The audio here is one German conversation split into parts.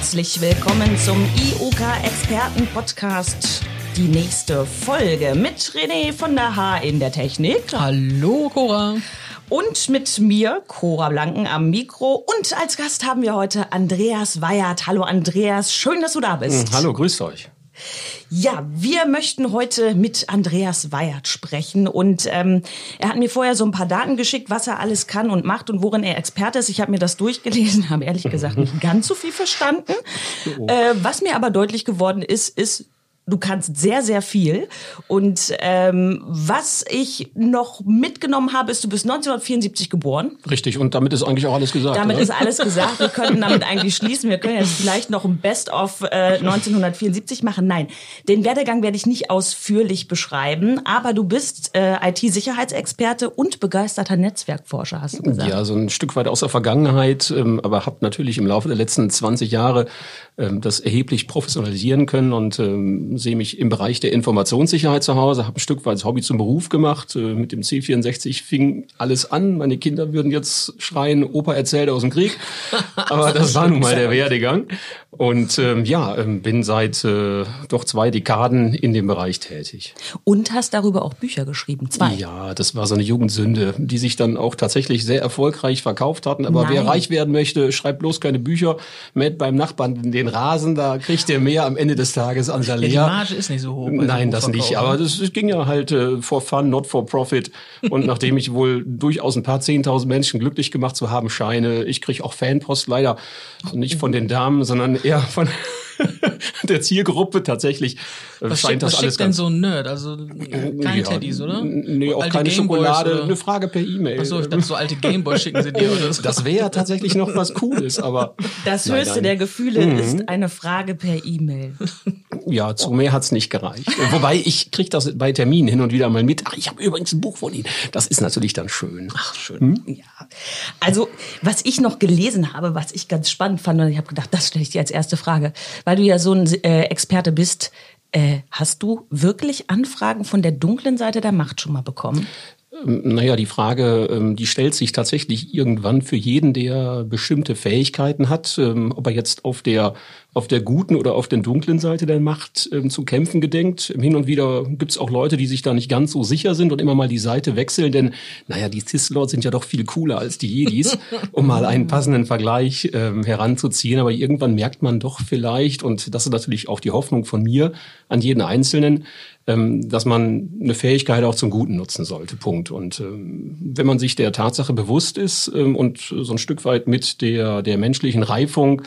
Herzlich willkommen zum IUK Experten Podcast. Die nächste Folge mit René von der H in der Technik. Hallo Cora. Und mit mir, Cora Blanken, am Mikro. Und als Gast haben wir heute Andreas Weyert. Hallo Andreas, schön, dass du da bist. Hm, hallo, grüßt euch. Ja, wir möchten heute mit Andreas Weyert sprechen und ähm, er hat mir vorher so ein paar Daten geschickt, was er alles kann und macht und worin er Experte ist. Ich habe mir das durchgelesen, habe ehrlich gesagt nicht ganz so viel verstanden. Oh. Äh, was mir aber deutlich geworden ist, ist, du kannst sehr, sehr viel. Und ähm, was ich noch mitgenommen habe, ist, du bist 1974 geboren. Richtig, und damit ist eigentlich auch alles gesagt. Damit oder? ist alles gesagt. Wir könnten damit eigentlich schließen. Wir können jetzt vielleicht noch ein Best-of äh, 1974 machen. Nein, den Werdegang werde ich nicht ausführlich beschreiben, aber du bist äh, IT-Sicherheitsexperte und begeisterter Netzwerkforscher, hast du gesagt. Ja, so ein Stück weit aus der Vergangenheit, ähm, aber habe natürlich im Laufe der letzten 20 Jahre das erheblich professionalisieren können und ähm, sehe mich im Bereich der Informationssicherheit zu Hause, habe ein Stück weit das Hobby zum Beruf gemacht. Äh, mit dem C64 fing alles an. Meine Kinder würden jetzt schreien, Opa erzählt aus dem Krieg. Aber das war nun mal der Werdegang. Und ähm, ja, ähm, bin seit äh, doch zwei Dekaden in dem Bereich tätig. Und hast darüber auch Bücher geschrieben, zwei. Ja, das war so eine Jugendsünde, die sich dann auch tatsächlich sehr erfolgreich verkauft hatten. Aber Nein. wer reich werden möchte, schreibt bloß keine Bücher. Mäht beim Nachbarn den Rasen, da kriegt er mehr am Ende des Tages an Salär. Ja, die Marge ist nicht so hoch. Nein, das nicht. Aber das, das ging ja halt äh, for fun, not for profit. Und nachdem ich wohl durchaus ein paar zehntausend Menschen glücklich gemacht zu haben scheine, ich kriege auch Fanpost leider nicht von den Damen, sondern eher von der Zielgruppe tatsächlich äh, was scheint schickt, das was alles schickt denn so ein Nerd? Also keine ja, Teddys, oder? Nee, auch alte keine Gameboys Schokolade, oder? eine Frage per E-Mail. Achso, ich dachte, so alte Gameboys schicken sie dir oder so. Das wäre tatsächlich noch was Cooles, aber. Das nein, höchste nein. der Gefühle mhm. ist eine Frage per E-Mail. Ja, zu mehr hat's nicht gereicht. Wobei ich kriege das bei Terminen hin und wieder mal mit. Ach, ich habe übrigens ein Buch von Ihnen. Das ist natürlich dann schön. Ach, schön. Hm? Ja. Also, was ich noch gelesen habe, was ich ganz spannend fand, und ich habe gedacht, das stelle ich dir als erste Frage, weil du ja so ein äh, Experte bist, äh, hast du wirklich Anfragen von der dunklen Seite der Macht schon mal bekommen? Ähm, naja, die Frage, ähm, die stellt sich tatsächlich irgendwann für jeden, der bestimmte Fähigkeiten hat, ähm, ob er jetzt auf der auf der guten oder auf der dunklen Seite der Macht zu kämpfen gedenkt. Hin und wieder gibt es auch Leute, die sich da nicht ganz so sicher sind und immer mal die Seite wechseln, denn naja, die Sith-Lords sind ja doch viel cooler als die Jedis, um mal einen passenden Vergleich ähm, heranzuziehen. Aber irgendwann merkt man doch vielleicht, und das ist natürlich auch die Hoffnung von mir an jeden Einzelnen, dass man eine Fähigkeit auch zum Guten nutzen sollte. Punkt. Und ähm, wenn man sich der Tatsache bewusst ist ähm, und so ein Stück weit mit der, der menschlichen Reifung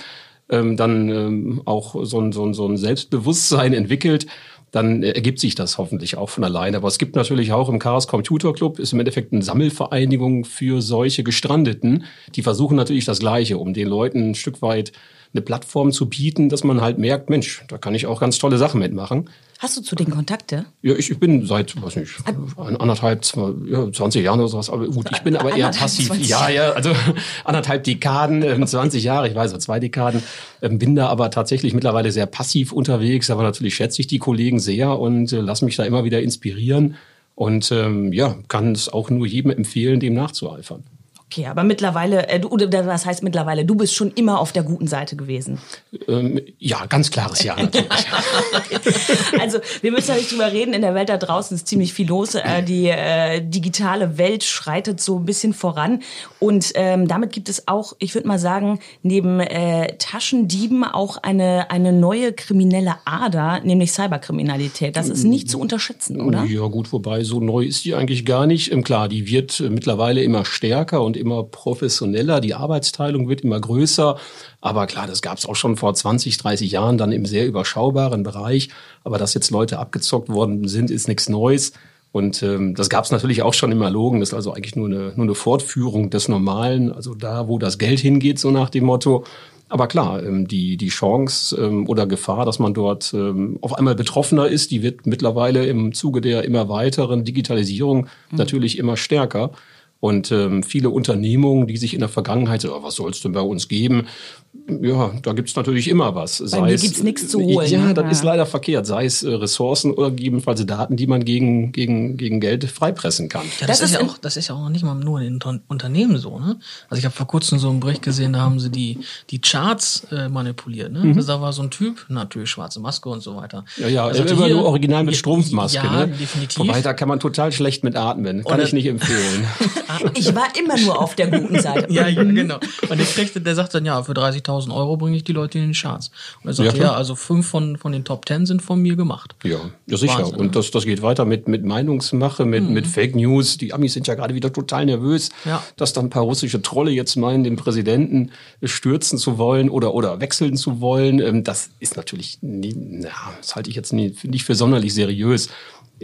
ähm, dann ähm, auch so ein, so, ein, so ein Selbstbewusstsein entwickelt, dann ergibt sich das hoffentlich auch von alleine. Aber es gibt natürlich auch im Chaos Computer Club, ist im Endeffekt eine Sammelvereinigung für solche Gestrandeten. Die versuchen natürlich das Gleiche, um den Leuten ein Stück weit eine Plattform zu bieten, dass man halt merkt, Mensch, da kann ich auch ganz tolle Sachen mitmachen. Hast du zu den Kontakte? Ja, ich, ich bin seit, weiß nicht, anderthalb, zwei, ja, 20 Jahren oder sowas. Aber gut, ich bin aber eher passiv. Ja, ja, also anderthalb Dekaden, 20 ähm, Jahre, ich weiß, so zwei Dekaden. Ähm, bin da aber tatsächlich mittlerweile sehr passiv unterwegs. Aber natürlich schätze ich die Kollegen sehr und äh, lasse mich da immer wieder inspirieren. Und ähm, ja, kann es auch nur jedem empfehlen, dem nachzueifern. Okay, aber mittlerweile, äh, du, oder was heißt mittlerweile, du bist schon immer auf der guten Seite gewesen. Ähm, ja, ganz klares Ja natürlich. also wir müssen ja nicht drüber reden, in der Welt da draußen ist ziemlich viel los. Äh, die äh, digitale Welt schreitet so ein bisschen voran und ähm, damit gibt es auch, ich würde mal sagen, neben äh, Taschendieben auch eine, eine neue kriminelle Ader, nämlich Cyberkriminalität. Das ist nicht zu unterschätzen, oder? Ja gut, wobei so neu ist die eigentlich gar nicht. Ähm, klar, die wird mittlerweile immer stärker und immer professioneller, die Arbeitsteilung wird immer größer. Aber klar, das gab es auch schon vor 20, 30 Jahren dann im sehr überschaubaren Bereich. Aber dass jetzt Leute abgezockt worden sind, ist nichts Neues. Und ähm, das gab es natürlich auch schon im Erlogen. Das ist also eigentlich nur eine, nur eine Fortführung des Normalen, also da, wo das Geld hingeht, so nach dem Motto. Aber klar, ähm, die, die Chance ähm, oder Gefahr, dass man dort ähm, auf einmal betroffener ist, die wird mittlerweile im Zuge der immer weiteren Digitalisierung mhm. natürlich immer stärker. Und ähm, viele Unternehmungen, die sich in der Vergangenheit, oh, was soll es denn bei uns geben, ja, da gibt's natürlich immer was. Sei Bei mir es, gibt's nichts zu holen. Ja, das ja. ist leider verkehrt. Sei es äh, Ressourcen oder gegebenenfalls Daten, die man gegen, gegen, gegen Geld freipressen kann. Ja, das, das ist, ja auch, das ist ja auch nicht mal nur in Unternehmen so. Ne? Also ich habe vor kurzem so einen Bericht gesehen, da haben sie die, die Charts äh, manipuliert. Ne? Mhm. Also da war so ein Typ, natürlich schwarze Maske und so weiter. Ja, ja, also immer nur original mit Strumpfmaske. Ja, ne? definitiv. Wobei, da kann man total schlecht mit atmen. Kann oder, ich nicht empfehlen. ich war immer nur auf der guten Seite. ja, ja, genau. Und der, kriegt, der sagt dann, ja, für 30.000 Euro bringe ich die Leute in den Charts. Und er sagt, ja, ja, also fünf von, von den Top Ten sind von mir gemacht. Ja, ja sicher. Wahnsinn, und das, das geht weiter mit, mit Meinungsmache, mit, mhm. mit Fake News. Die Amis sind ja gerade wieder total nervös, ja. dass dann ein paar russische Trolle jetzt meinen, den Präsidenten stürzen zu wollen oder, oder wechseln zu wollen. Ähm, das ist natürlich, nie, na, das halte ich jetzt nicht, nicht für sonderlich seriös.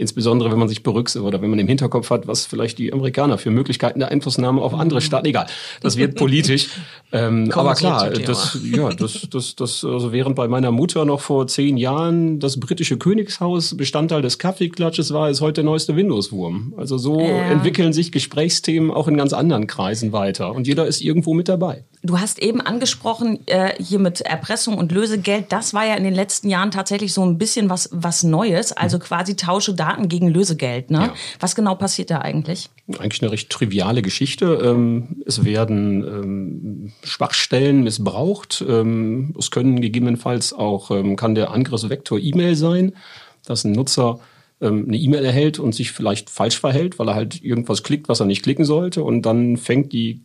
Insbesondere wenn man sich berücksichtigt oder wenn man im Hinterkopf hat, was vielleicht die Amerikaner für Möglichkeiten der Einflussnahme auf andere Staaten, egal, das wird politisch. ähm, aber klar, das, ja, das, das, das, also während bei meiner Mutter noch vor zehn Jahren das britische Königshaus Bestandteil des Kaffeeklatsches war, ist heute der neueste Windows-Wurm. Also so äh. entwickeln sich Gesprächsthemen auch in ganz anderen Kreisen weiter und jeder ist irgendwo mit dabei. Du hast eben angesprochen, äh, hier mit Erpressung und Lösegeld, das war ja in den letzten Jahren tatsächlich so ein bisschen was, was Neues, also quasi tausche Daten gegen Lösegeld. Ne? Ja. Was genau passiert da eigentlich? Eigentlich eine recht triviale Geschichte. Ähm, es werden ähm, Schwachstellen missbraucht. Ähm, es können gegebenenfalls auch, kann der Angriffsvektor E-Mail sein, dass ein Nutzer eine E-Mail erhält und sich vielleicht falsch verhält, weil er halt irgendwas klickt, was er nicht klicken sollte. Und dann fängt die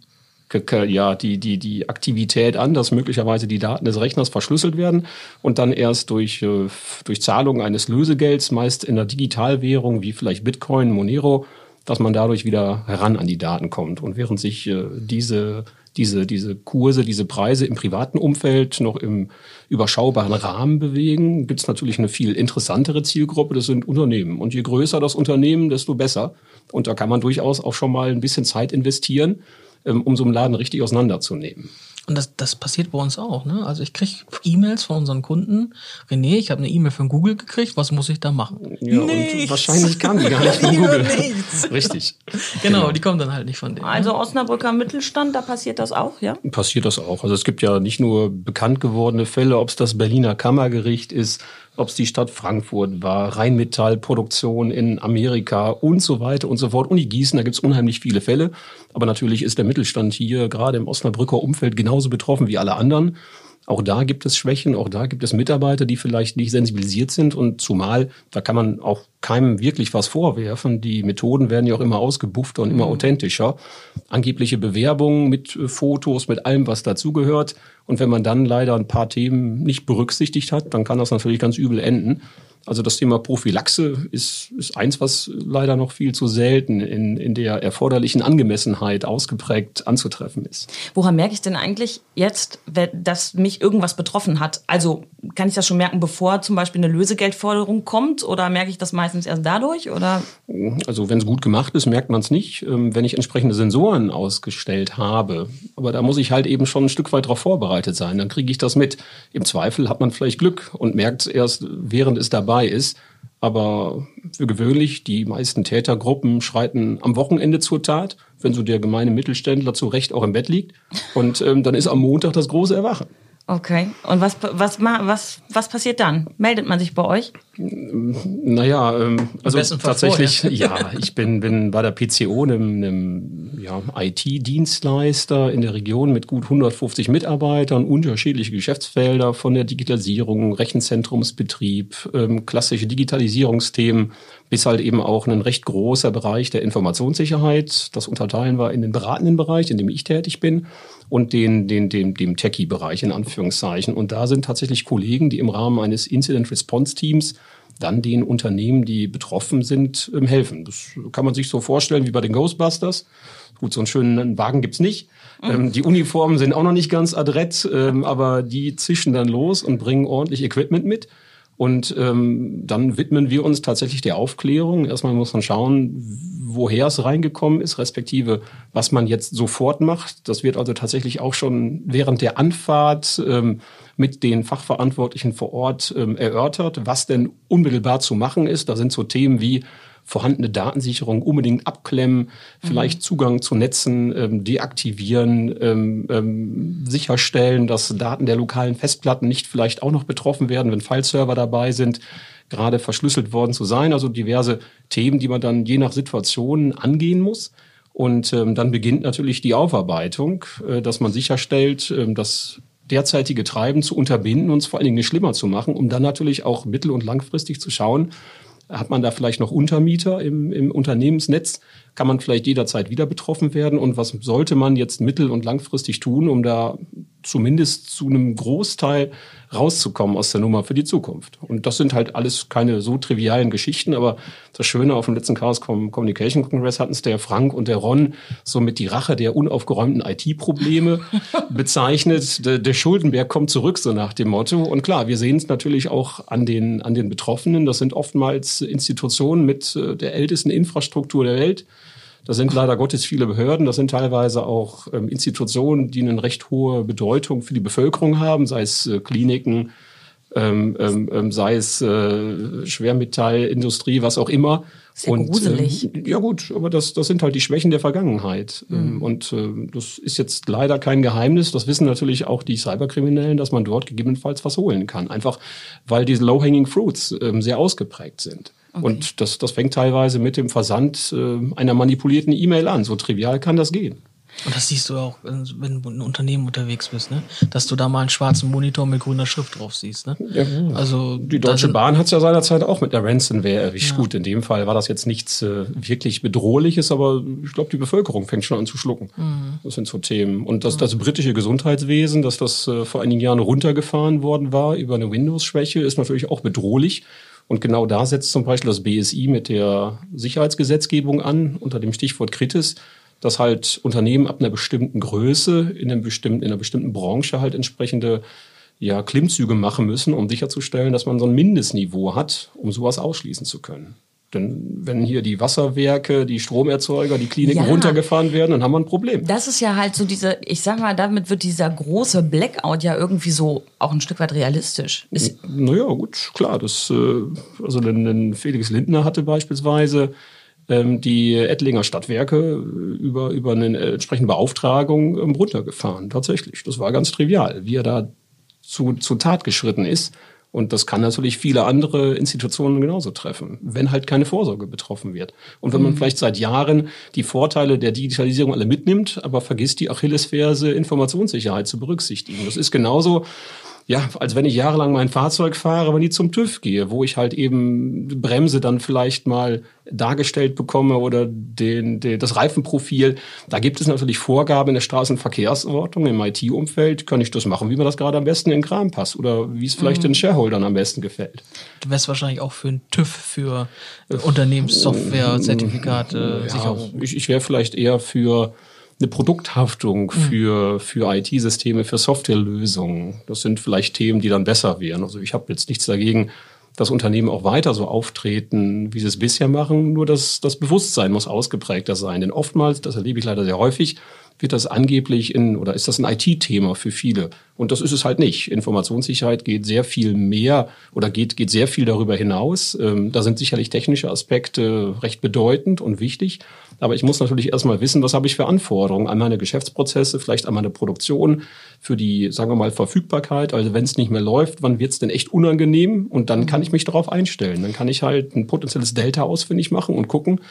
ja, die, die, die Aktivität an, dass möglicherweise die Daten des Rechners verschlüsselt werden und dann erst durch, äh, durch Zahlung eines Lösegelds, meist in der Digitalwährung wie vielleicht Bitcoin, Monero, dass man dadurch wieder heran an die Daten kommt. Und während sich äh, diese, diese, diese Kurse, diese Preise im privaten Umfeld noch im überschaubaren Rahmen bewegen, gibt es natürlich eine viel interessantere Zielgruppe, das sind Unternehmen. Und je größer das Unternehmen, desto besser. Und da kann man durchaus auch schon mal ein bisschen Zeit investieren um so einen Laden richtig auseinanderzunehmen. Und das, das passiert bei uns auch. Ne? Also ich kriege E-Mails von unseren Kunden. René, ich habe eine E-Mail von Google gekriegt. Was muss ich da machen? Ja, nichts. und wahrscheinlich kam die gar nicht von Google. Nichts. Richtig. Genau, genau, die kommen dann halt nicht von denen. Also ne? Osnabrücker Mittelstand, da passiert das auch, ja? Passiert das auch. Also es gibt ja nicht nur bekannt gewordene Fälle, ob es das Berliner Kammergericht ist, ob es die Stadt Frankfurt war, Rheinmetallproduktion in Amerika und so weiter und so fort. Uni Gießen, da gibt es unheimlich viele Fälle. Aber natürlich ist der Mittelstand hier gerade im Osnabrücker Umfeld genauso betroffen wie alle anderen. Auch da gibt es Schwächen, auch da gibt es Mitarbeiter, die vielleicht nicht sensibilisiert sind und zumal, da kann man auch keinem wirklich was vorwerfen. Die Methoden werden ja auch immer ausgebuffter und immer mhm. authentischer. Angebliche Bewerbungen mit äh, Fotos, mit allem, was dazugehört. Und wenn man dann leider ein paar Themen nicht berücksichtigt hat, dann kann das natürlich ganz übel enden. Also das Thema Prophylaxe ist, ist eins, was leider noch viel zu selten in, in der erforderlichen Angemessenheit ausgeprägt anzutreffen ist. Woran merke ich denn eigentlich jetzt, dass mich irgendwas betroffen hat? Also kann ich das schon merken, bevor zum Beispiel eine Lösegeldforderung kommt oder merke ich das meistens erst dadurch? Oder? Also wenn es gut gemacht ist, merkt man es nicht, ähm, wenn ich entsprechende Sensoren ausgestellt habe. Aber da muss ich halt eben schon ein Stück weit darauf vorbereitet sein. Dann kriege ich das mit. Im Zweifel hat man vielleicht Glück und merkt es erst, während es dabei dabei ist. Aber für gewöhnlich, die meisten Tätergruppen schreiten am Wochenende zur Tat, wenn so der gemeine Mittelständler zu Recht auch im Bett liegt. Und ähm, dann ist am Montag das große Erwachen. Okay. Und was, was, was, was passiert dann? Meldet man sich bei euch? Naja, ähm, also tatsächlich, ja, ich bin, bin bei der PCO, einem, einem ja, IT-Dienstleister in der Region mit gut 150 Mitarbeitern, unterschiedliche Geschäftsfelder von der Digitalisierung, Rechenzentrumsbetrieb, ähm, klassische Digitalisierungsthemen, bis halt eben auch ein recht großer Bereich der Informationssicherheit. Das unterteilen wir in den beratenden Bereich, in dem ich tätig bin und den, den, den, dem Techie-Bereich in Anführungszeichen. Und da sind tatsächlich Kollegen, die im Rahmen eines Incident Response Teams dann den Unternehmen, die betroffen sind, ähm, helfen. Das kann man sich so vorstellen wie bei den Ghostbusters. Gut, so einen schönen Wagen gibt's nicht. Mhm. Ähm, die Uniformen sind auch noch nicht ganz adrett, ähm, aber die zischen dann los und bringen ordentlich Equipment mit. Und ähm, dann widmen wir uns tatsächlich der Aufklärung. Erstmal muss man schauen, woher es reingekommen ist, respektive was man jetzt sofort macht. Das wird also tatsächlich auch schon während der Anfahrt ähm, mit den Fachverantwortlichen vor Ort ähm, erörtert, was denn unmittelbar zu machen ist. Da sind so Themen wie vorhandene Datensicherung unbedingt abklemmen, vielleicht mhm. Zugang zu Netzen ähm, deaktivieren, ähm, ähm, sicherstellen, dass Daten der lokalen Festplatten nicht vielleicht auch noch betroffen werden, wenn Fileserver dabei sind, gerade verschlüsselt worden zu sein. Also diverse Themen, die man dann je nach Situation angehen muss. Und ähm, dann beginnt natürlich die Aufarbeitung, äh, dass man sicherstellt, äh, dass derzeitige Treiben zu unterbinden und es vor allen Dingen nicht schlimmer zu machen, um dann natürlich auch mittel- und langfristig zu schauen, hat man da vielleicht noch Untermieter im, im Unternehmensnetz? Kann man vielleicht jederzeit wieder betroffen werden? Und was sollte man jetzt mittel- und langfristig tun, um da zumindest zu einem Großteil rauszukommen aus der Nummer für die Zukunft. Und das sind halt alles keine so trivialen Geschichten, aber das Schöne auf dem letzten Chaos Communication Congress hatten es der Frank und der Ron so mit die Rache der unaufgeräumten IT-Probleme bezeichnet. Der, der Schuldenberg kommt zurück, so nach dem Motto. Und klar, wir sehen es natürlich auch an den, an den Betroffenen. Das sind oftmals Institutionen mit äh, der ältesten Infrastruktur der Welt das sind leider Gottes viele Behörden. Das sind teilweise auch ähm, Institutionen, die eine recht hohe Bedeutung für die Bevölkerung haben, sei es äh, Kliniken, ähm, ähm, ähm sei es äh, Schwermetallindustrie, was auch immer. Sehr und, gruselig. Äh, ja gut, aber das, das sind halt die Schwächen der Vergangenheit. Mhm. Und äh, das ist jetzt leider kein Geheimnis. Das wissen natürlich auch die Cyberkriminellen, dass man dort gegebenenfalls was holen kann. Einfach weil diese Low-Hanging Fruits äh, sehr ausgeprägt sind. Okay. Und das, das fängt teilweise mit dem Versand äh, einer manipulierten E-Mail an. So trivial kann das gehen. Und das siehst du auch, wenn du in einem Unternehmen unterwegs bist, ne? dass du da mal einen schwarzen Monitor mit grüner Schrift drauf siehst. Ne? Ja, also die Deutsche Bahn hat es ja seinerzeit auch mit der Ransomware erwischt. Ja. Gut, in dem Fall war das jetzt nichts äh, wirklich Bedrohliches, aber ich glaube, die Bevölkerung fängt schon an zu schlucken. Mhm. Das sind so Themen. Und das, das britische Gesundheitswesen, dass das äh, vor einigen Jahren runtergefahren worden war über eine Windows-Schwäche, ist natürlich auch bedrohlich. Und genau da setzt zum Beispiel das BSI mit der Sicherheitsgesetzgebung an, unter dem Stichwort Kritis, dass halt Unternehmen ab einer bestimmten Größe in, einem bestimmten, in einer bestimmten Branche halt entsprechende ja, Klimmzüge machen müssen, um sicherzustellen, dass man so ein Mindestniveau hat, um sowas ausschließen zu können. Denn wenn hier die Wasserwerke, die Stromerzeuger, die Kliniken ja, runtergefahren werden, dann haben wir ein Problem. Das ist ja halt so diese, ich sag mal, damit wird dieser große Blackout ja irgendwie so auch ein Stück weit realistisch. Ist naja, gut, klar. Das, äh, also Felix Lindner hatte beispielsweise ähm, die Ettlinger Stadtwerke über, über eine entsprechende Beauftragung ähm, runtergefahren. Tatsächlich. Das war ganz trivial, wie er da zu, zu Tat geschritten ist und das kann natürlich viele andere Institutionen genauso treffen, wenn halt keine Vorsorge betroffen wird. Und wenn man mhm. vielleicht seit Jahren die Vorteile der Digitalisierung alle mitnimmt, aber vergisst die Achillesferse Informationssicherheit zu berücksichtigen. Das ist genauso, ja, als wenn ich jahrelang mein Fahrzeug fahre, wenn ich zum TÜV gehe, wo ich halt eben Bremse dann vielleicht mal dargestellt bekomme oder den, den, das Reifenprofil. Da gibt es natürlich Vorgaben in der Straßenverkehrsordnung, im IT-Umfeld. Kann ich das machen, wie mir das gerade am besten in den Kram passt oder wie es vielleicht mhm. den Shareholdern am besten gefällt. Du wärst wahrscheinlich auch für einen TÜV, für Unternehmenssoftware, Zertifikate, ja, Sicherung. Ich, ich wäre vielleicht eher für eine Produkthaftung mhm. für, für IT-Systeme, für Softwarelösungen. Das sind vielleicht Themen, die dann besser wären. Also ich habe jetzt nichts dagegen, dass Unternehmen auch weiter so auftreten, wie sie es bisher machen. Nur das, das Bewusstsein muss ausgeprägter sein. Denn oftmals, das erlebe ich leider sehr häufig, wird das angeblich in oder ist das ein IT-Thema für viele. Und das ist es halt nicht. Informationssicherheit geht sehr viel mehr oder geht, geht sehr viel darüber hinaus. Ähm, da sind sicherlich technische Aspekte recht bedeutend und wichtig. Aber ich muss natürlich erstmal wissen, was habe ich für Anforderungen an meine Geschäftsprozesse, vielleicht an meine Produktion, für die, sagen wir mal, Verfügbarkeit. Also wenn es nicht mehr läuft, wann wird es denn echt unangenehm? Und dann kann ich mich darauf einstellen. Dann kann ich halt ein potenzielles Delta ausfindig machen und gucken,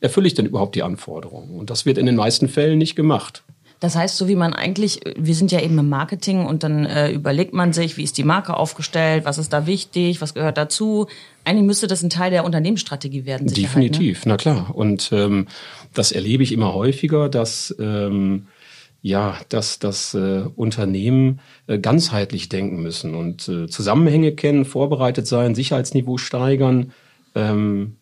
erfülle ich denn überhaupt die Anforderungen? Und das wird in den meisten Fällen nicht gemacht. Das heißt, so wie man eigentlich, wir sind ja eben im Marketing und dann äh, überlegt man sich, wie ist die Marke aufgestellt, was ist da wichtig, was gehört dazu. Eigentlich müsste das ein Teil der Unternehmensstrategie werden. Sicherheit, ne? Definitiv, ne? na klar. Und ähm, das erlebe ich immer häufiger, dass ähm, ja, dass, dass äh, Unternehmen äh, ganzheitlich denken müssen und äh, Zusammenhänge kennen, vorbereitet sein, Sicherheitsniveau steigern. Ähm,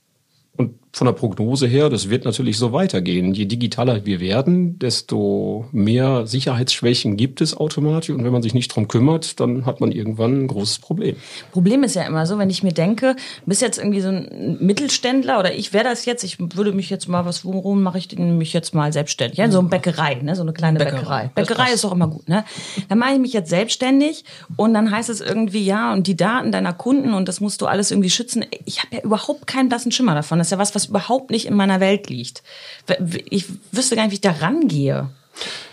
und von der Prognose her, das wird natürlich so weitergehen. Je digitaler wir werden, desto mehr Sicherheitsschwächen gibt es automatisch. Und wenn man sich nicht drum kümmert, dann hat man irgendwann ein großes Problem. Problem ist ja immer so, wenn ich mir denke, bist jetzt irgendwie so ein Mittelständler oder ich wäre das jetzt, ich würde mich jetzt mal, was, worum mache ich denn mich jetzt mal selbstständig? Ja, so eine Bäckerei, ne? so eine kleine Bäckerei. Bäckerei, Bäckerei ist doch immer gut, ne? Dann mache ich mich jetzt selbstständig und dann heißt es irgendwie, ja, und die Daten deiner Kunden und das musst du alles irgendwie schützen. Ich habe ja überhaupt keinen blassen Schimmer davon. Das ist ja was, was was überhaupt nicht in meiner Welt liegt. Ich wüsste gar nicht, wie ich da rangehe.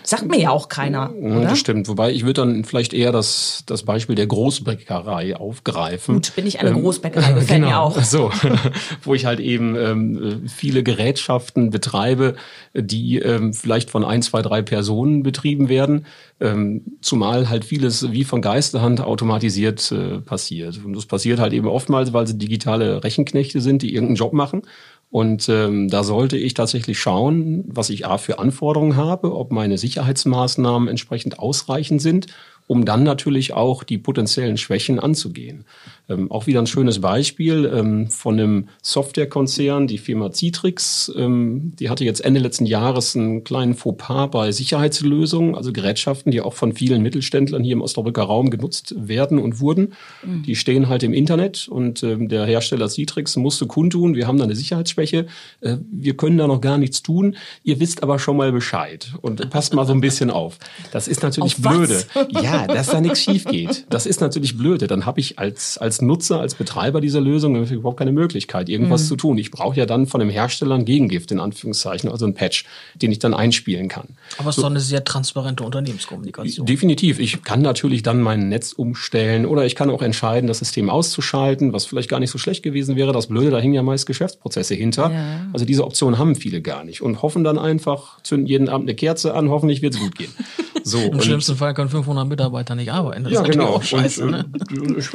Sagt mir ja auch keiner. Oder? Das stimmt. Wobei ich würde dann vielleicht eher das, das Beispiel der Großbäckerei aufgreifen. Gut, bin ich eine ähm, Großbäckerei, gefällt genau, mir auch. So, wo ich halt eben ähm, viele Gerätschaften betreibe, die ähm, vielleicht von ein, zwei, drei Personen betrieben werden. Ähm, zumal halt vieles wie von Geisterhand automatisiert äh, passiert. Und das passiert halt eben oftmals, weil sie digitale Rechenknechte sind, die irgendeinen Job machen und ähm, da sollte ich tatsächlich schauen, was ich A für Anforderungen habe, ob meine Sicherheitsmaßnahmen entsprechend ausreichend sind um dann natürlich auch die potenziellen Schwächen anzugehen. Ähm, auch wieder ein schönes Beispiel ähm, von einem Softwarekonzern, die Firma Citrix. Ähm, die hatte jetzt Ende letzten Jahres einen kleinen Fauxpas bei Sicherheitslösungen, also Gerätschaften, die auch von vielen Mittelständlern hier im Osnabrücker Raum genutzt werden und wurden. Mhm. Die stehen halt im Internet und ähm, der Hersteller Citrix musste kundtun, wir haben da eine Sicherheitsschwäche, äh, wir können da noch gar nichts tun, ihr wisst aber schon mal Bescheid und passt mal so ein bisschen auf. Das ist natürlich blöde. Ja, dass da nichts schief geht. Das ist natürlich blöde. Dann habe ich als, als Nutzer, als Betreiber dieser Lösung überhaupt keine Möglichkeit, irgendwas mhm. zu tun. Ich brauche ja dann von dem Hersteller ein Gegengift, in Anführungszeichen, also ein Patch, den ich dann einspielen kann. Aber es ist doch eine sehr transparente Unternehmenskommunikation. Definitiv. Ich kann natürlich dann mein Netz umstellen oder ich kann auch entscheiden, das System auszuschalten, was vielleicht gar nicht so schlecht gewesen wäre. Das Blöde, da hängen ja meist Geschäftsprozesse hinter. Ja. Also diese Option haben viele gar nicht und hoffen dann einfach, zünden jeden Abend eine Kerze an, hoffentlich wird es gut gehen. So, Im schlimmsten Fall können 500 Mitarbeiter nicht arbeiten. Das ja, ist genau. Auch scheiße, und, ne?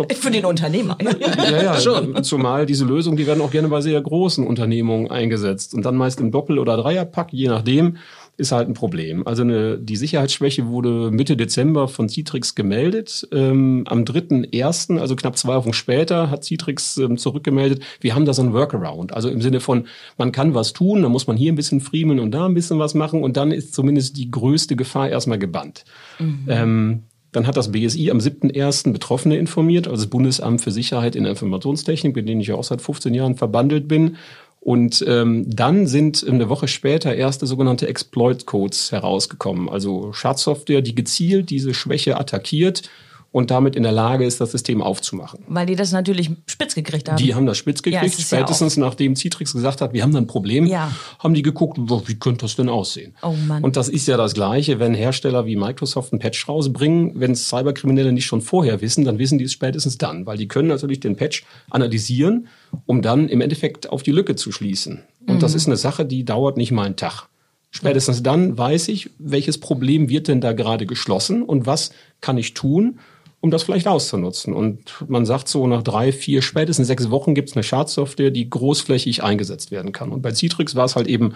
Äh, Für den Unternehmer. ja, ja, schon. Zumal diese Lösungen, die werden auch gerne bei sehr großen Unternehmungen eingesetzt und dann meist im Doppel- oder Dreierpack, je nachdem ist halt ein Problem. Also eine, die Sicherheitsschwäche wurde Mitte Dezember von Citrix gemeldet. Ähm, am 3.1., also knapp zwei Wochen später, hat Citrix ähm, zurückgemeldet, wir haben da so ein Workaround. Also im Sinne von, man kann was tun, dann muss man hier ein bisschen friemeln und da ein bisschen was machen und dann ist zumindest die größte Gefahr erstmal gebannt. Mhm. Ähm, dann hat das BSI am 7.1. Betroffene informiert, also das Bundesamt für Sicherheit in der Informationstechnik, mit dem ich ja auch seit 15 Jahren verbandelt bin. Und ähm, dann sind eine Woche später erste sogenannte Exploit-Codes herausgekommen, also Schadsoftware, die gezielt diese Schwäche attackiert und damit in der Lage ist, das System aufzumachen. Weil die das natürlich spitz gekriegt haben. Die haben das spitz gekriegt. Ja, Spätestens ja nachdem Citrix gesagt hat, wir haben da ein Problem, ja. haben die geguckt, wie könnte das denn aussehen? Oh Mann. Und das ist ja das Gleiche, wenn Hersteller wie Microsoft einen Patch rausbringen. Wenn Cyberkriminelle nicht schon vorher wissen, dann wissen die es spätestens dann, weil die können natürlich den Patch analysieren, um dann im Endeffekt auf die Lücke zu schließen. Und mhm. das ist eine Sache, die dauert nicht mal einen Tag. Spätestens dann weiß ich, welches Problem wird denn da gerade geschlossen und was kann ich tun, um das vielleicht auszunutzen. Und man sagt so, nach drei, vier, spätestens sechs Wochen gibt es eine Schadsoftware, die großflächig eingesetzt werden kann. Und bei Citrix war es halt eben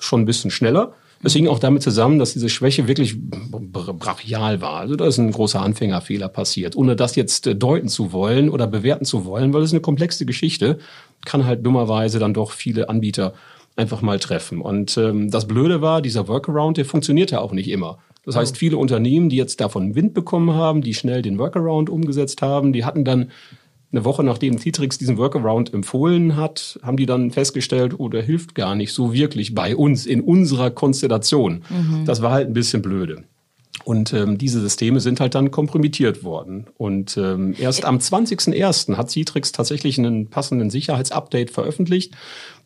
schon ein bisschen schneller. Es hing auch damit zusammen, dass diese Schwäche wirklich brachial war. Also da ist ein großer Anfängerfehler passiert. Ohne das jetzt äh, deuten zu wollen oder bewerten zu wollen, weil es eine komplexe Geschichte, kann halt dummerweise dann doch viele Anbieter einfach mal treffen. Und ähm, das Blöde war, dieser Workaround, der funktioniert ja auch nicht immer. Das heißt, viele Unternehmen, die jetzt davon Wind bekommen haben, die schnell den Workaround umgesetzt haben, die hatten dann eine Woche nachdem Citrix diesen Workaround empfohlen hat, haben die dann festgestellt, oh, der hilft gar nicht so wirklich bei uns in unserer Konstellation. Mhm. Das war halt ein bisschen blöde. Und ähm, diese Systeme sind halt dann kompromittiert worden. Und ähm, erst am 20.01. hat Citrix tatsächlich einen passenden Sicherheitsupdate veröffentlicht,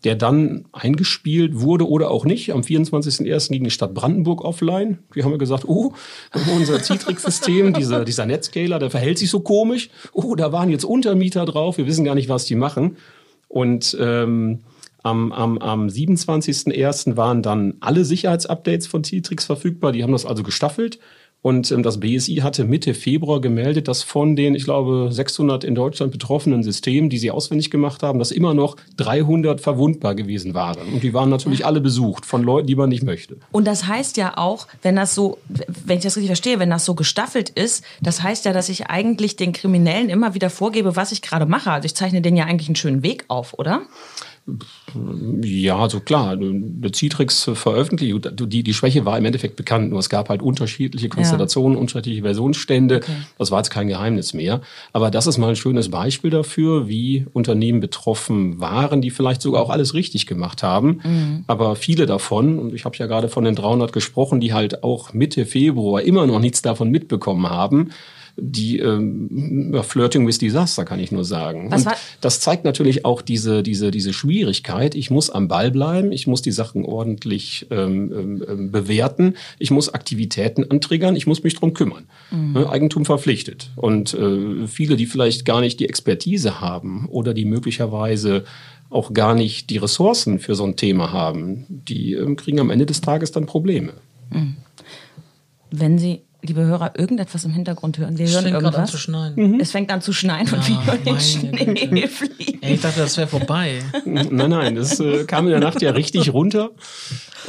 der dann eingespielt wurde oder auch nicht. Am 24.01. ging die Stadt Brandenburg offline. Die haben ja gesagt, oh, unser Citrix-System, dieser, dieser Netscaler, der verhält sich so komisch. Oh, da waren jetzt Untermieter drauf, wir wissen gar nicht, was die machen. Und ähm, am, am, am 27.01. waren dann alle Sicherheitsupdates von Citrix verfügbar. Die haben das also gestaffelt. Und ähm, das BSI hatte Mitte Februar gemeldet, dass von den, ich glaube, 600 in Deutschland betroffenen Systemen, die sie auswendig gemacht haben, dass immer noch 300 verwundbar gewesen waren. Und die waren natürlich alle besucht von Leuten, die man nicht möchte. Und das heißt ja auch, wenn das so, wenn ich das richtig verstehe, wenn das so gestaffelt ist, das heißt ja, dass ich eigentlich den Kriminellen immer wieder vorgebe, was ich gerade mache. Also ich zeichne denen ja eigentlich einen schönen Weg auf, oder? Ja, also klar, der Citrix veröffentlicht, die, die Schwäche war im Endeffekt bekannt, nur es gab halt unterschiedliche Konstellationen, ja. unterschiedliche Versionsstände. Okay. Das war jetzt kein Geheimnis mehr. Aber das ist mal ein schönes Beispiel dafür, wie Unternehmen betroffen waren, die vielleicht sogar auch alles richtig gemacht haben. Mhm. Aber viele davon, und ich habe ja gerade von den 300 gesprochen, die halt auch Mitte Februar immer noch nichts davon mitbekommen haben, die ähm, Flirting with Disaster, kann ich nur sagen. Und das zeigt natürlich auch diese, diese, diese Schwierigkeit. Ich muss am Ball bleiben, ich muss die Sachen ordentlich ähm, ähm, ähm bewerten, ich muss Aktivitäten antriggern, ich muss mich drum kümmern. Mhm. Ne, Eigentum verpflichtet. Und äh, viele, die vielleicht gar nicht die Expertise haben oder die möglicherweise auch gar nicht die Ressourcen für so ein Thema haben, die ähm, kriegen am Ende des Tages dann Probleme. Mhm. Wenn Sie liebe Hörer, irgendetwas im Hintergrund hören. Wir es hören fängt irgendwas. An zu schneien. Mhm. Es fängt an zu schneien ja, und wir hören den Schnee fliegen. Ey, ich dachte, das wäre vorbei. nein, nein, das äh, kam in der Nacht ja richtig runter.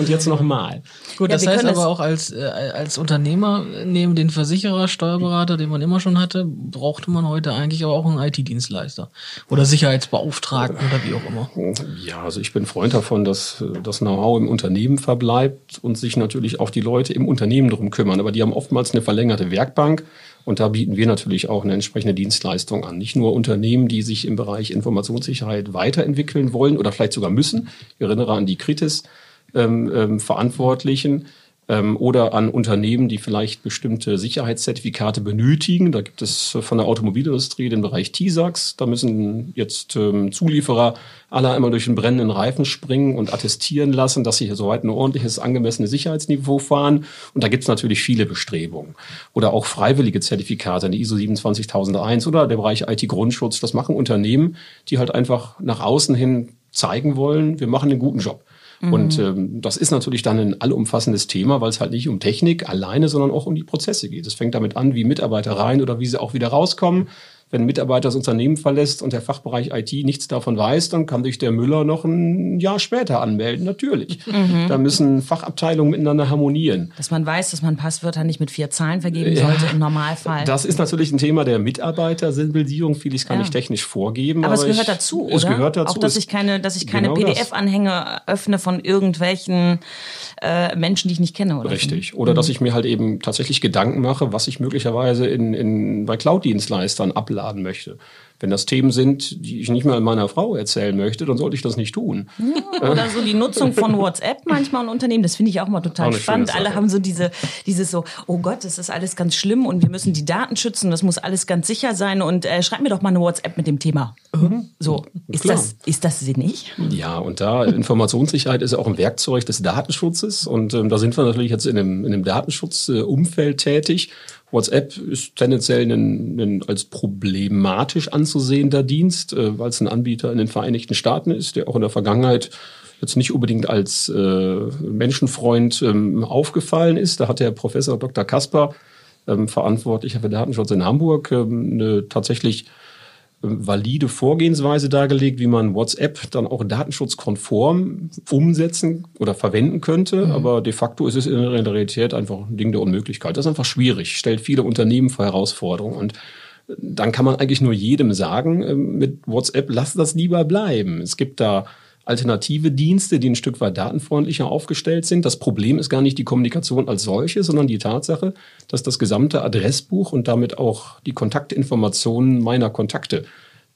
Und jetzt nochmal. Gut, ja, das heißt aber auch als, äh, als Unternehmer neben den Versicherer, Steuerberater, den man immer schon hatte, brauchte man heute eigentlich aber auch einen IT-Dienstleister oder Sicherheitsbeauftragten oder wie auch immer. Ja, also ich bin Freund davon, dass das Know-how im Unternehmen verbleibt und sich natürlich auch die Leute im Unternehmen darum kümmern. Aber die haben oftmals eine verlängerte Werkbank. Und da bieten wir natürlich auch eine entsprechende Dienstleistung an. Nicht nur Unternehmen, die sich im Bereich Informationssicherheit weiterentwickeln wollen oder vielleicht sogar müssen. Ich erinnere an die Kritis, ähm, ähm, Verantwortlichen ähm, oder an Unternehmen, die vielleicht bestimmte Sicherheitszertifikate benötigen. Da gibt es von der Automobilindustrie den Bereich TISAX. Da müssen jetzt ähm, Zulieferer alle einmal durch den brennenden Reifen springen und attestieren lassen, dass sie hier soweit ein ordentliches, angemessenes Sicherheitsniveau fahren. Und da gibt es natürlich viele Bestrebungen. Oder auch freiwillige Zertifikate, die ISO 27001 oder der Bereich IT-Grundschutz. Das machen Unternehmen, die halt einfach nach außen hin zeigen wollen, wir machen einen guten Job. Mhm. Und ähm, das ist natürlich dann ein allumfassendes Thema, weil es halt nicht um Technik alleine, sondern auch um die Prozesse geht. Es fängt damit an, wie Mitarbeiter rein oder wie sie auch wieder rauskommen. Wenn ein Mitarbeiter das Unternehmen verlässt und der Fachbereich IT nichts davon weiß, dann kann sich der Müller noch ein Jahr später anmelden, natürlich. Mhm. Da müssen Fachabteilungen miteinander harmonieren. Dass man weiß, dass man Passwörter nicht mit vier Zahlen vergeben ja, sollte im Normalfall. Das ist natürlich ein Thema der Mitarbeitersensibilisierung. Vieles kann ja. ich technisch vorgeben. Aber, aber es gehört ich, dazu, oder? Es gehört dazu. Auch, dass ich keine, dass ich keine genau PDF-Anhänge öffne von irgendwelchen äh, Menschen, die ich nicht kenne. Oder Richtig. Oder mhm. dass ich mir halt eben tatsächlich Gedanken mache, was ich möglicherweise in, in, bei Cloud-Dienstleistern ablade einladen möchte. Wenn das Themen sind, die ich nicht mal meiner Frau erzählen möchte, dann sollte ich das nicht tun. oder so die Nutzung von WhatsApp manchmal in Unternehmen, das finde ich auch mal total auch spannend. Alle haben so diese, dieses so, oh Gott, das ist alles ganz schlimm und wir müssen die Daten schützen, das muss alles ganz sicher sein und äh, schreib mir doch mal eine WhatsApp mit dem Thema. Mhm. So, ist das, ist das sinnig? Ja, und da Informationssicherheit ist ja auch ein Werkzeug des Datenschutzes und ähm, da sind wir natürlich jetzt in einem, in einem Datenschutzumfeld tätig WhatsApp ist tendenziell ein, ein als problematisch anzusehender Dienst, äh, weil es ein Anbieter in den Vereinigten Staaten ist, der auch in der Vergangenheit jetzt nicht unbedingt als äh, Menschenfreund ähm, aufgefallen ist. Da hat der Professor Dr. Kasper, ähm, Verantwortlicher für Datenschutz in Hamburg, ähm, eine tatsächlich valide Vorgehensweise dargelegt, wie man WhatsApp dann auch datenschutzkonform umsetzen oder verwenden könnte. Mhm. Aber de facto ist es in der Realität einfach ein Ding der Unmöglichkeit. Das ist einfach schwierig, stellt viele Unternehmen vor Herausforderungen. Und dann kann man eigentlich nur jedem sagen, ähm, mit WhatsApp, lass das lieber bleiben. Es gibt da alternative Dienste, die ein Stück weit datenfreundlicher aufgestellt sind. Das Problem ist gar nicht die Kommunikation als solche, sondern die Tatsache, dass das gesamte Adressbuch und damit auch die Kontaktinformationen meiner Kontakte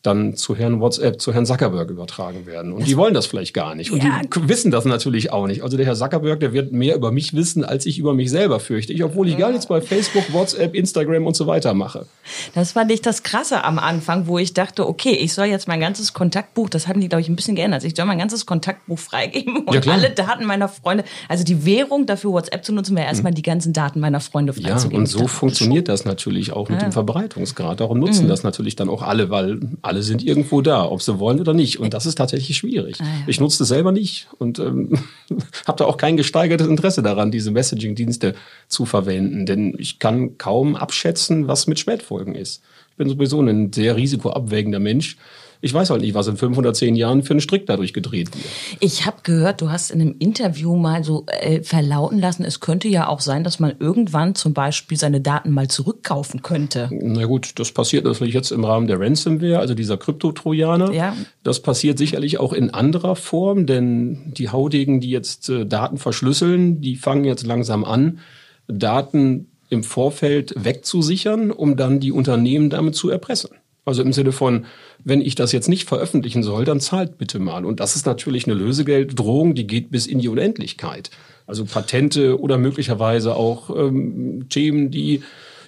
dann zu Herrn WhatsApp, zu Herrn Zuckerberg übertragen werden. Und das die wollen das vielleicht gar nicht. Und ja. die wissen das natürlich auch nicht. Also der Herr Zuckerberg, der wird mehr über mich wissen, als ich über mich selber fürchte. Ich, obwohl ich gar nichts bei Facebook, WhatsApp, Instagram und so weiter mache. Das fand ich das Krasse am Anfang, wo ich dachte, okay, ich soll jetzt mein ganzes Kontaktbuch, das hatten die, glaube ich, ein bisschen geändert. Ich soll mein ganzes Kontaktbuch freigeben und ja, alle Daten meiner Freunde. Also die Währung dafür WhatsApp zu nutzen, wäre erstmal mhm. die ganzen Daten meiner Freunde freizugeben. Ja, und so funktioniert das natürlich auch mit ja. dem Verbreitungsgrad. Darum nutzen mhm. das natürlich dann auch alle, weil alle sind irgendwo da, ob sie wollen oder nicht. Und das ist tatsächlich schwierig. Ah, ja. Ich nutze das selber nicht und ähm, habe da auch kein gesteigertes Interesse daran, diese Messaging-Dienste zu verwenden. Denn ich kann kaum abschätzen, was mit Spätfolgen ist. Ich bin sowieso ein sehr risikoabwägender Mensch ich weiß halt nicht, was in 510 Jahren für einen Strick dadurch gedreht wird. Ich habe gehört, du hast in einem Interview mal so äh, verlauten lassen, es könnte ja auch sein, dass man irgendwann zum Beispiel seine Daten mal zurückkaufen könnte. Na gut, das passiert natürlich jetzt im Rahmen der Ransomware, also dieser Kryptotrojaner. Ja. Das passiert sicherlich auch in anderer Form, denn die Haudegen, die jetzt äh, Daten verschlüsseln, die fangen jetzt langsam an, Daten im Vorfeld wegzusichern, um dann die Unternehmen damit zu erpressen. Also im Sinne von, wenn ich das jetzt nicht veröffentlichen soll, dann zahlt bitte mal. Und das ist natürlich eine Lösegelddrohung, die geht bis in die Unendlichkeit. Also Patente oder möglicherweise auch ähm, Themen, die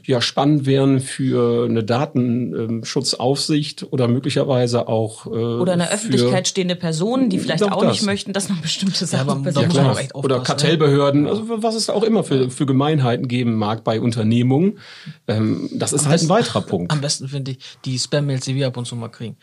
ja spannend wären für eine Datenschutzaufsicht oder möglicherweise auch äh, Oder in der für- Öffentlichkeit stehende Personen, die vielleicht Doch, auch das. nicht möchten, dass man bestimmte Sachen Ja, klar. auch echt Oder Kartellbehörden, also was es auch immer für, für Gemeinheiten geben mag bei Unternehmungen. Ähm, das ist halt ein weiterer Punkt. Am besten finde ich die Spam-Mails, die wir ab und zu mal kriegen.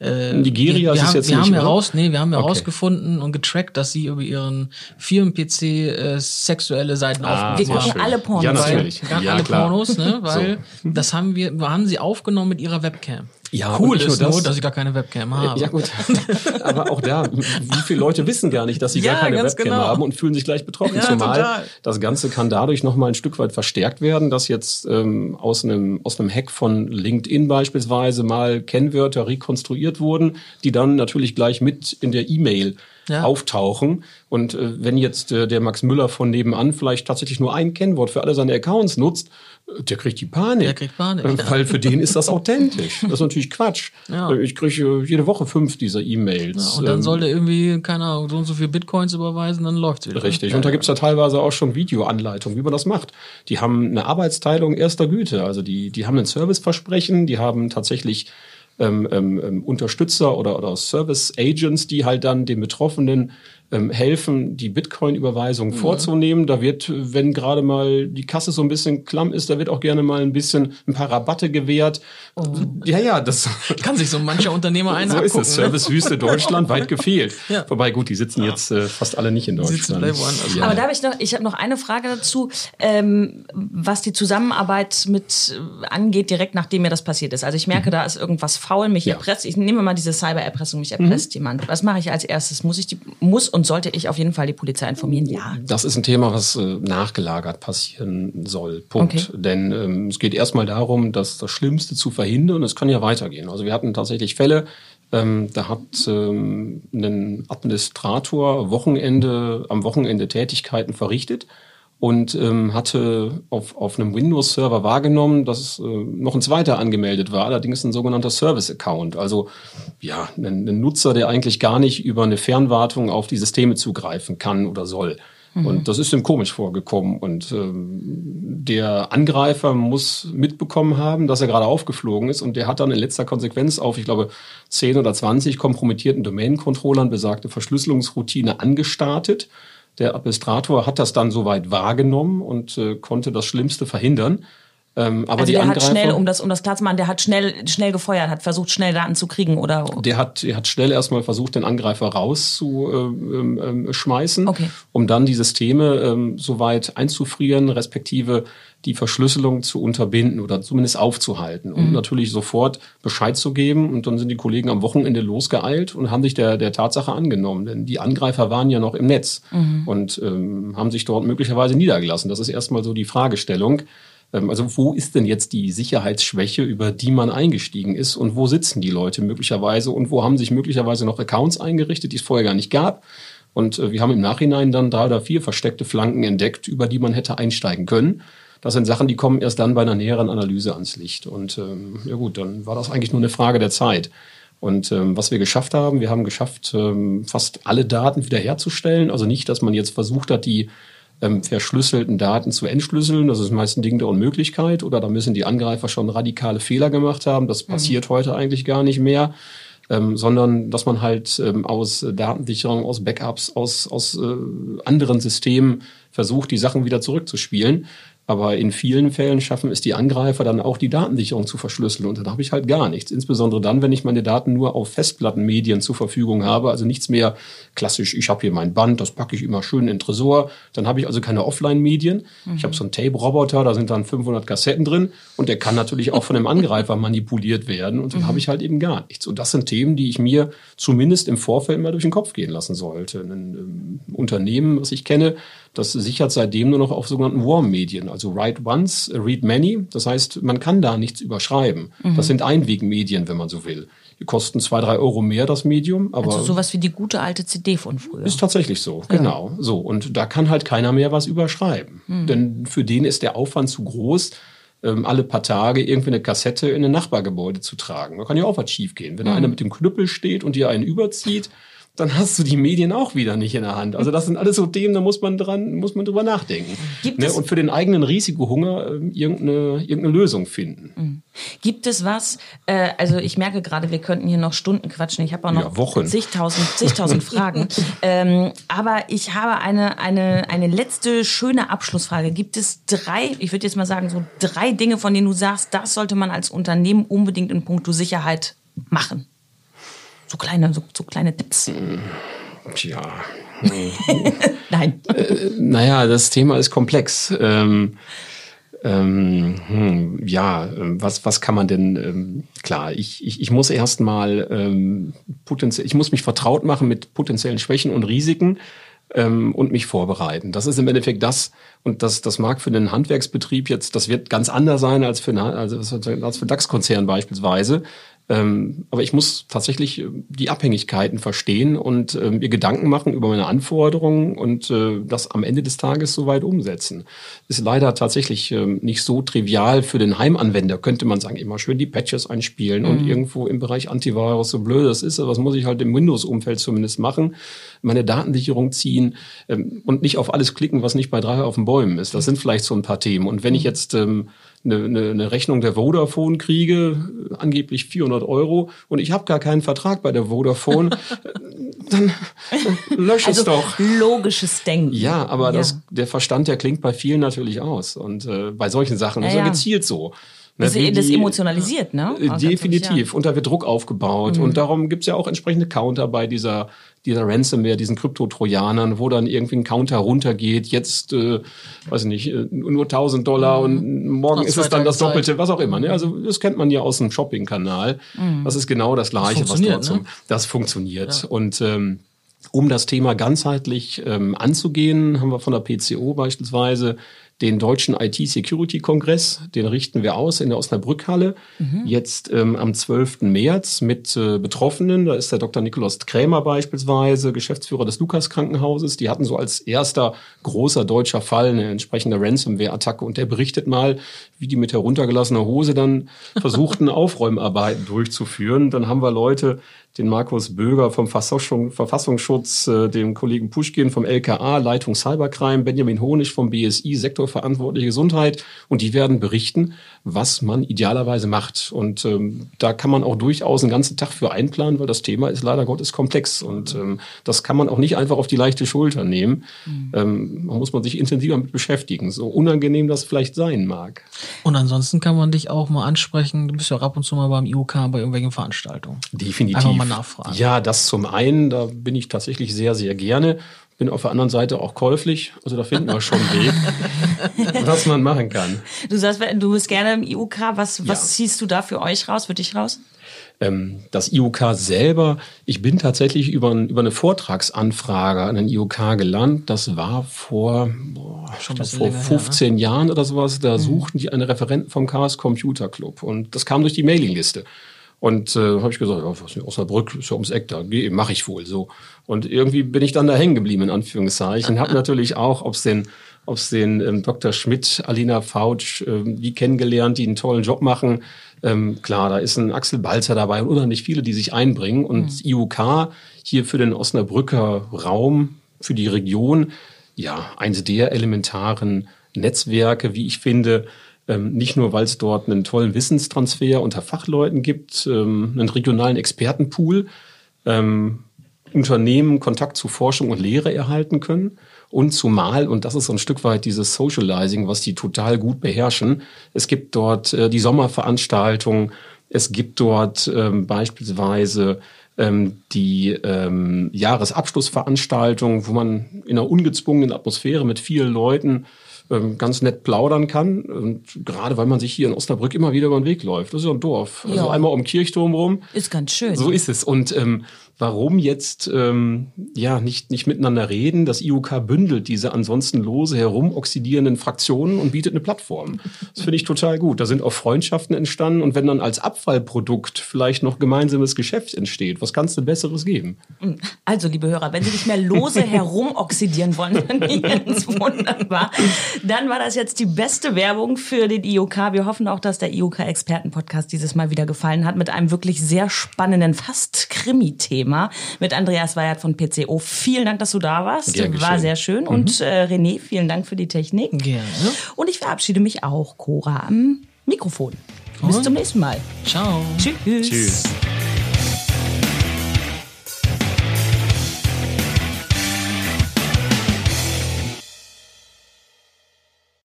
Äh, Nigeria wir, ist wir haben, jetzt wir nicht, haben oder? heraus, nee, wir haben Okay. herausgefunden und getrackt, dass sie über ihren Firmen-PC äh, sexuelle Seiten Ah, Wir aufgerufen sehr gucken alle Pornos. Ja, Weil, natürlich. Ganz Ja, alle klar. Pornos, ne? Weil das haben wir, wir haben sie aufgenommen mit ihrer Webcam. Ja, cool ist nur nur, das. dass ich gar keine Webcam habe. Ja gut, aber auch da, wie viele Leute wissen gar nicht, dass sie Ja, gar keine Webcam genau. haben und fühlen sich gleich betroffen. Ja, Zumal total. das Ganze kann dadurch noch mal ein Stück weit verstärkt werden, dass jetzt ähm, aus einem aus einem Hack von LinkedIn beispielsweise mal Kennwörter rekonstruiert wurden, die dann natürlich gleich mit in der E-Mail Ja. auftauchen. Und äh, wenn jetzt äh, der Max Müller von nebenan vielleicht tatsächlich nur ein Kennwort für alle seine Accounts nutzt, der kriegt die Panik. Der kriegt Panik, Äh, ja. Weil für den ist das authentisch. Das ist natürlich Quatsch. Ja. Ich kriege jede Woche fünf dieser E-Mails. Ja, und dann Ähm, soll der irgendwie, keine Ahnung, so und so viel Bitcoins überweisen, dann läuft's wieder. Richtig. Und da gibt's ja teilweise auch schon Videoanleitungen, wie man das macht. Die haben eine Arbeitsteilung erster Güte. Also die, die haben ein Serviceversprechen, die haben tatsächlich ähm, ähm, ähm, Unterstützer oder, oder Service Agents, die halt dann den Betroffenen ähm, helfen, die Bitcoin-Überweisung vorzunehmen. Da wird, wenn gerade mal die Kasse so ein bisschen klamm ist, da wird auch gerne mal ein bisschen ein paar Rabatte gewährt. Ja, ja, das Kann sich so mancher Unternehmer einen so ist abgucken. es. ne? Servicewüste Deutschland weit gefehlt. Ja. Wobei gut, die sitzen jetzt äh, fast alle nicht in Deutschland. Ja. Aber da habe ich noch, ich habe noch eine Frage dazu, ähm, was die Zusammenarbeit mit äh, angeht, direkt nachdem mir das passiert ist. Also ich merke, da ist irgendwas faul, mich Ja. Mhm. erpresst. Ich nehme mal diese Cyber-Erpressung, mich erpresst jemand. Was mache ich als erstes? Muss ich die, muss und sollte ich auf jeden Fall die Polizei informieren? Ja. Das ist ein Thema, was äh, nachgelagert passieren soll. Punkt. Okay. Denn ähm, es geht erstmal darum, dass das Schlimmste zu verhindern und es kann ja weitergehen. Also wir hatten tatsächlich Fälle, ähm, da hat ähm, ein Administrator Wochenende, am Wochenende Tätigkeiten verrichtet und ähm, hatte auf, auf einem Windows-Server wahrgenommen, dass äh, noch ein zweiter angemeldet war, allerdings ein sogenannter Service-Account. Also ja, ein, ein Nutzer, der eigentlich gar nicht über eine Fernwartung auf die Systeme zugreifen kann oder soll. Und das ist ihm komisch vorgekommen. Und ähm, der Angreifer muss mitbekommen haben, dass er gerade aufgeflogen ist. Und der hat dann in letzter Konsequenz auf, ich glaube, 10 oder 20 kompromittierten Domain-Controllern besagte Verschlüsselungsroutine angestartet. Der Administrator hat das dann soweit wahrgenommen und äh, konnte das Schlimmste verhindern. Ähm, aber Also der hat Angreifer, schnell, um das, um das klar zu machen, der hat schnell, schnell gefeuert, hat versucht, schnell Daten zu kriegen oder. der hat, der hat schnell erstmal versucht, den Angreifer rauszuschmeißen, ähm, ähm, schmeißen, Okay. um dann die Systeme ähm, soweit einzufrieren, respektive die Verschlüsselung zu unterbinden oder zumindest aufzuhalten und natürlich sofort Bescheid zu geben. Und dann sind die Kollegen am Wochenende losgeeilt und haben sich der, der Tatsache angenommen. Denn die Angreifer waren ja noch im Netz und ähm, haben sich dort möglicherweise niedergelassen. Das ist erstmal so die Fragestellung. Ähm, Also wo ist denn jetzt die Sicherheitsschwäche, über die man eingestiegen ist und wo sitzen die Leute möglicherweise und wo haben sich möglicherweise noch Accounts eingerichtet, die es vorher gar nicht gab. Und äh, wir haben im Nachhinein dann drei oder vier versteckte Flanken entdeckt, über die man hätte einsteigen können. Das sind Sachen, die kommen erst dann bei einer näheren Analyse ans Licht. Und ähm, ja gut, dann war das eigentlich nur eine Frage der Zeit. Und ähm, was wir geschafft haben, wir haben geschafft, ähm, fast alle Daten wiederherzustellen. Also nicht, dass man jetzt versucht hat, die ähm, verschlüsselten Daten zu entschlüsseln. Das ist meist ein Ding der Unmöglichkeit. Oder da müssen die Angreifer schon radikale Fehler gemacht haben. Das passiert heute eigentlich gar nicht mehr. Ähm, sondern dass man halt ähm, aus Datensicherung, aus Backups, aus, aus äh, anderen Systemen versucht, die Sachen wieder zurückzuspielen. Aber in vielen Fällen schaffen es die Angreifer dann auch, die Datensicherung zu verschlüsseln. Und dann habe ich halt gar nichts. Insbesondere dann, wenn ich meine Daten nur auf Festplattenmedien zur Verfügung habe. Also nichts mehr klassisch, ich habe hier mein Band, das packe ich immer schön in den Tresor. Dann habe ich also keine Offline-Medien. Ich habe so einen Tape-Roboter, da sind dann 500 Kassetten drin. Und der kann natürlich auch von einem Angreifer manipuliert werden. Und dann habe ich halt eben gar nichts. Und das sind Themen, die ich mir zumindest im Vorfeld mal durch den Kopf gehen lassen sollte. Ein ähm, Unternehmen, was ich kenne, das sichert seitdem nur noch auf sogenannten Warm-Medien, also Write Once, Read Many. Das heißt, man kann da nichts überschreiben. Das sind Einwegmedien, wenn man so will. Die kosten zwei, drei Euro mehr das Medium, aber Also sowas wie die gute alte CD von früher. ist tatsächlich so, genau. So und da kann halt keiner mehr was überschreiben, denn für den ist der Aufwand zu groß. ähm, alle paar Tage irgendwie eine Kassette in ein Nachbargebäude zu tragen. Da kann ja auch was schiefgehen. Wenn da einer mit dem Knüppel steht und dir einen überzieht, dann hast du die Medien auch wieder nicht in der Hand. Also das sind alles so Themen, da muss man dran, muss man drüber nachdenken. Gibt ne? Und für den eigenen Risikohunger äh, irgendeine, irgendeine Lösung finden. Mhm. Gibt es was, äh, also ich merke gerade, wir könnten hier noch Stunden quatschen. Ich habe auch noch ja, zigtausend, zigtausend Fragen. Ähm, aber ich habe eine, eine, eine letzte schöne Abschlussfrage. Gibt es drei, ich würde jetzt mal sagen, so drei Dinge, von denen du sagst, das sollte man als Unternehmen unbedingt in puncto Sicherheit machen? So kleine, so, so kleine Tipps. Tja. Nein. Äh, naja, das Thema ist komplex. Ähm, ähm, hm, ja, was, was kann man denn, ähm, klar, ich, ich, ich muss erstmal ähm, potenziell, ich muss mich vertraut machen mit potenziellen Schwächen und Risiken ähm, und mich vorbereiten. Das ist im Endeffekt das, und das, das mag für einen Handwerksbetrieb jetzt, das wird ganz anders sein als für, eine, also als für DAX-Konzern beispielsweise. Ähm, aber ich muss tatsächlich äh, die Abhängigkeiten verstehen und äh, mir Gedanken machen über meine Anforderungen und äh, das am Ende des Tages soweit umsetzen. Ist leider tatsächlich äh, nicht so trivial für den Heimanwender, könnte man sagen, immer schön die Patches einspielen mhm. und irgendwo im Bereich Antivirus, so blöd das ist, aber was muss ich halt im Windows-Umfeld zumindest machen, meine Datensicherung ziehen ähm, und nicht auf alles klicken, was nicht bei drei auf den Bäumen ist. Das sind vielleicht so ein paar Themen. Und wenn ich mhm. jetzt ähm, eine, eine, eine Rechnung der Vodafone kriege, angeblich 400 Euro, und ich habe gar keinen Vertrag bei der Vodafone, dann, dann lösch also es doch. Logisches Denken. Ja, aber ja. Das, der Verstand, der klingt bei vielen natürlich aus. Und äh, bei solchen Sachen ja, ist er gezielt so. Ne, das, das emotionalisiert, ne? Äh, definitiv. Ja. Und da wird Druck aufgebaut. Mhm. Und darum gibt's ja auch entsprechende Counter bei dieser dieser Ransomware, diesen Krypto-Trojanern, wo dann irgendwie ein Counter runtergeht, jetzt, äh, weiß ich nicht, äh, nur 1000 Dollar mhm. und morgen ist es dann das Doppelte, was auch immer. Ne? Also das kennt man ja aus dem Shopping-Kanal. Mhm. Das ist genau das Gleiche, das was dort zum, ne? das funktioniert. Ja. Und ähm, um das Thema ganzheitlich ähm, anzugehen, haben wir von der PCO beispielsweise den deutschen IT-Security-Kongress, den richten wir aus in der Osnabrückhalle, mhm. jetzt ähm, am 12. März mit äh, Betroffenen. Da ist der Dr. Nikolaus Krämer beispielsweise, Geschäftsführer des Lukas-Krankenhauses. Die hatten so als erster großer deutscher Fall eine entsprechende Ransomware-Attacke und der berichtet mal, wie die mit heruntergelassener Hose dann versuchten, Aufräumarbeiten durchzuführen. Dann haben wir Leute, den Markus Böger vom Verfassungsschutz, äh, dem Kollegen Puschkin vom LKA, Leitung Cybercrime, Benjamin Honig vom BSI, Sektorverantwortliche Gesundheit. Und die werden berichten, was man idealerweise macht. Und ähm, da kann man auch durchaus einen ganzen Tag für einplanen, weil das Thema ist leider Gottes komplex. Und ähm, das kann man auch nicht einfach auf die leichte Schulter nehmen. Mhm. Ähm, man muss man sich intensiver mit beschäftigen, so unangenehm das vielleicht sein mag. Und ansonsten kann man dich auch mal ansprechen. Du bist ja auch ab und zu mal beim IOK bei irgendwelchen Veranstaltungen. Definitiv. Einfach mal nachfragen. Ja, das zum einen, da bin ich tatsächlich sehr, sehr gerne bin auf der anderen Seite auch käuflich. Also da finden wir schon Weg, was man machen kann. Du sagst, du bist gerne im IUK. Was, was ja. ziehst du da für euch raus, für dich raus? Ähm, das IUK selber, ich bin tatsächlich über, über eine Vortragsanfrage an den IUK gelandet. Das war vor, boah, glaub, vor 15 her, ne? Jahren oder sowas. Da mhm. suchten die einen Referenten vom Chaos Computer Club. Und das kam durch die Mailingliste. Und äh, habe ich gesagt, ja, was, Osnabrück ist ja ums Eck, da mache ich wohl so. Und irgendwie bin ich dann da hängen geblieben, in Anführungszeichen. Habe natürlich auch, ob es den, ob's den ähm, Dr. Schmidt, Alina Fautsch, ähm, die kennengelernt, die einen tollen Job machen. Ähm, klar, da ist ein Axel Balzer dabei und unheimlich viele, die sich einbringen. Und mhm. IUK hier für den Osnabrücker Raum, für die Region, ja, eines der elementaren Netzwerke, wie ich finde, ähm, nicht nur, weil es dort einen tollen Wissenstransfer unter Fachleuten gibt, ähm, einen regionalen Expertenpool, ähm, Unternehmen Kontakt zu Forschung und Lehre erhalten können. Und zumal, und das ist so ein Stück weit dieses Socializing, was die total gut beherrschen, es gibt dort äh, die Sommerveranstaltung, es gibt dort ähm, beispielsweise ähm, die ähm, Jahresabschlussveranstaltung, wo man in einer ungezwungenen Atmosphäre mit vielen Leuten ähm, ganz nett plaudern kann. Und gerade weil man sich hier in Osnabrück immer wieder über den Weg läuft. Das ist ja ein Dorf. Also ja. einmal um Kirchturm rum. Ist ganz schön. So ist es. Und ähm, warum jetzt ähm, ja nicht, nicht miteinander reden. Das IUK bündelt diese ansonsten lose herumoxidierenden Fraktionen und bietet eine Plattform. Das finde ich total gut. Da sind auch Freundschaften entstanden und wenn dann als Abfallprodukt vielleicht noch gemeinsames Geschäft entsteht, was kannst du Besseres geben? Also, liebe Hörer, wenn Sie nicht mehr lose herumoxidieren wollen, dann ist wunderbar. Dann war das jetzt die beste Werbung für den IUK. Wir hoffen auch, dass der IUK-Experten-Podcast dieses Mal wieder gefallen hat mit einem wirklich sehr spannenden, fast Krimi-Thema. Immer mit Andreas Weihert von PCO. Vielen Dank, dass du da warst. Gern War sehr schön. Und äh, René, vielen Dank für die Technik. Gerne. Und ich verabschiede mich auch, Cora, am Mikrofon. Bis Und? zum nächsten Mal. Ciao. Tschüss. Tschüss.